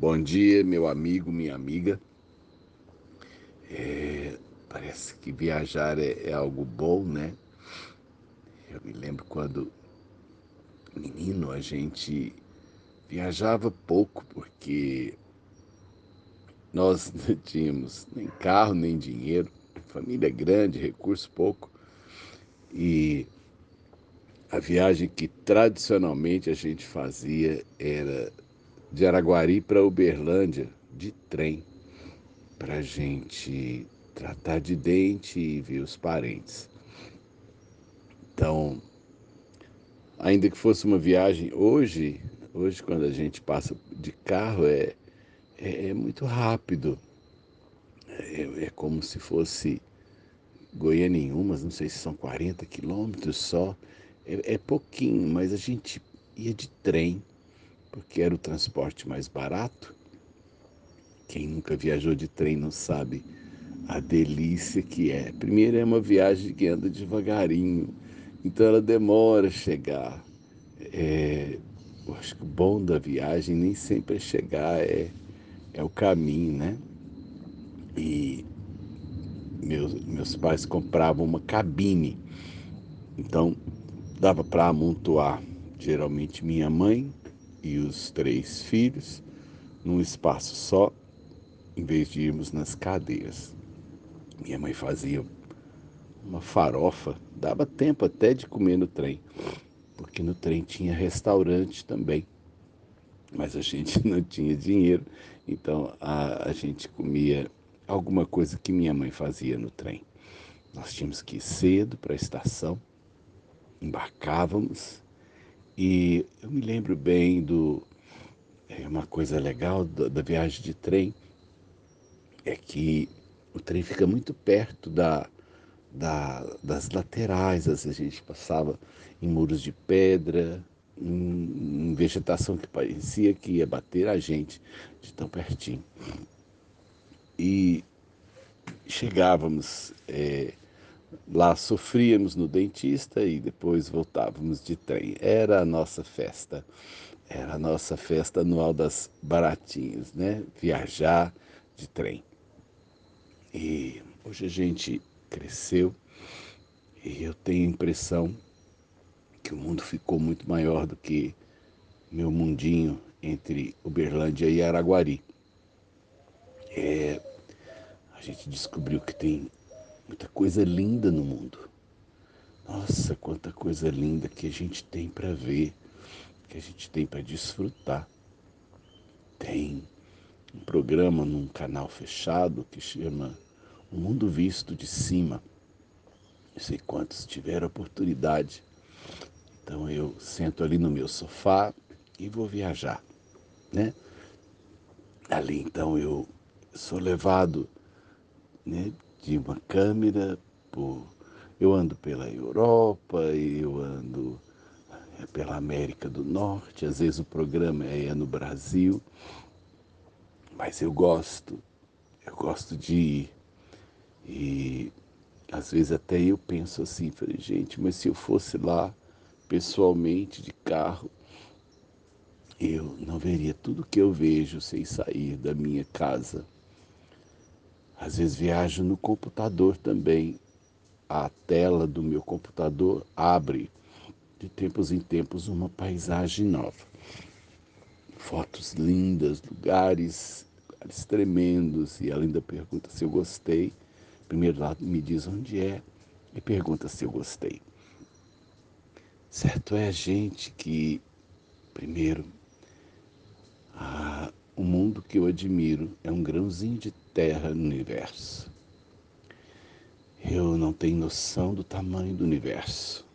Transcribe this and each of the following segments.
Bom dia, meu amigo, minha amiga. É, parece que viajar é, é, algo bom, né? Eu me lembro quando menino a gente viajava pouco porque nós não tínhamos nem carro nem dinheiro, família grande, recurso pouco e a viagem que tradicionalmente a gente fazia era de Araguari para Uberlândia de trem, para gente tratar de dente e ver os parentes. Então, ainda que fosse uma viagem hoje, hoje quando a gente passa de carro é, é, é muito rápido. É, é, como se fosse Goiânia mas não sei se são 40 quilômetros só. É, é pouquinho, mas a gente ia de trem porque era o transporte mais barato. Quem nunca viajou de trem não sabe a delícia que é. Primeiro é uma viagem que anda devagarinho, então ela demora a chegar. É, eu acho que o bom da viagem nem sempre é chegar, é, é o caminho, né? E meus, meus pais compravam uma cabine, então dava para amontoar geralmente minha mãe, e os três filhos num espaço só, em vez de irmos nas cadeiras. Minha mãe fazia uma farofa, dava tempo até de comer no trem, porque no trem tinha restaurante também. Mas a gente não tinha dinheiro, então a, a gente comia alguma coisa que minha mãe fazia no trem. Nós tínhamos que ir cedo para a estação, embarcávamos e eu me lembro bem do. É uma coisa legal da, da viagem de trem é que o trem fica muito perto da, da, das laterais, vezes a gente passava em muros de pedra, em, em, vegetação que parecia que ia bater a gente de tão pertinho. E chegávamos é, Lá sofríamos no dentista e depois voltávamos de trem. Era a nossa festa. Era a nossa festa anual das baratinhas, né? Viajar de trem. E hoje a gente cresceu e eu tenho a impressão que o mundo ficou muito maior do que meu mundinho entre Uberlândia e Araguari. É, a gente descobriu que tem muita coisa linda no mundo. Nossa, quanta coisa linda que a gente tem para ver, que a gente tem para desfrutar. Tem um programa num canal fechado que chama O Mundo Visto de Cima. Não sei quantos tiveram oportunidade. Então eu sento ali no meu sofá e vou viajar, né? Ali então eu sou levado né, de uma câmera, por, eu ando pela Europa, eu ando eh, pela América do Norte, às vezes o programa é no Brasil, mas eu gosto, eu gosto de ir. E às vezes até eu penso assim, falei, gente, mas se eu fosse lá pessoalmente de carro, eu não veria tudo que eu vejo sem sair da minha casa. Às vezes viajo no computador também. A tela do meu computador abre de tempos em tempos uma paisagem nova. Fotos lindas, lugares, lugares tremendos. E ela ainda pergunta se eu gostei. Primeiro lá me diz onde é e pergunta se eu gostei. Certo é a gente que, primeiro, a, o mundo que eu admiro é um grãozinho de terra no universo. Eu não tenho noção do tamanho do universo.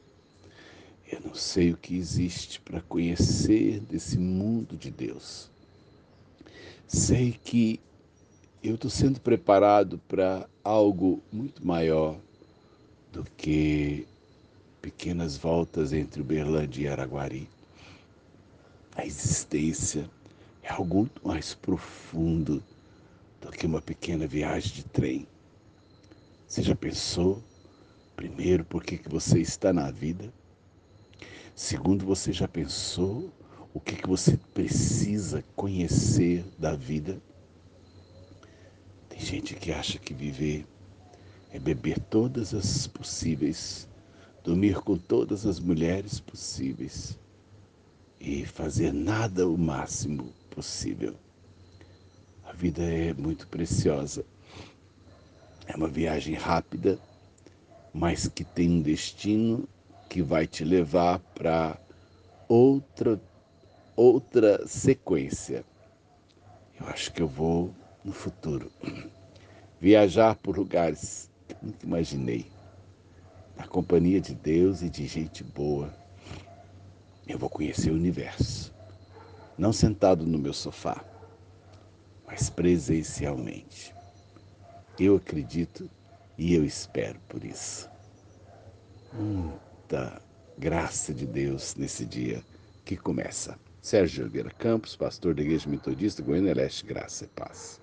Eu não sei o que existe para conhecer desse mundo de Deus. Sei que eu estou sendo preparado para algo muito maior do que pequenas voltas entre Uberlândia e Araguari. A existência é algo muito mais profundo do que uma pequena viagem de trem. Você já pensou, primeiro, por que, que você está na vida? Segundo, você já pensou o que, que você precisa conhecer da vida. Tem gente que acha que viver é beber todas as possíveis, dormir com todas as mulheres possíveis e fazer nada o máximo possível. Vida é muito preciosa. É uma viagem rápida, mas que tem um destino que vai te levar para outra outra sequência. Eu acho que eu vou no futuro viajar por lugares que nunca imaginei. Na companhia de Deus e de gente boa, eu vou conhecer o universo. Não sentado no meu sofá, mas presencialmente. Eu acredito e eu espero por isso. Muita graça de Deus nesse dia que começa. Sérgio Oliveira Campos, pastor da Igreja Metodista Goiânia Leste, Graça e Paz.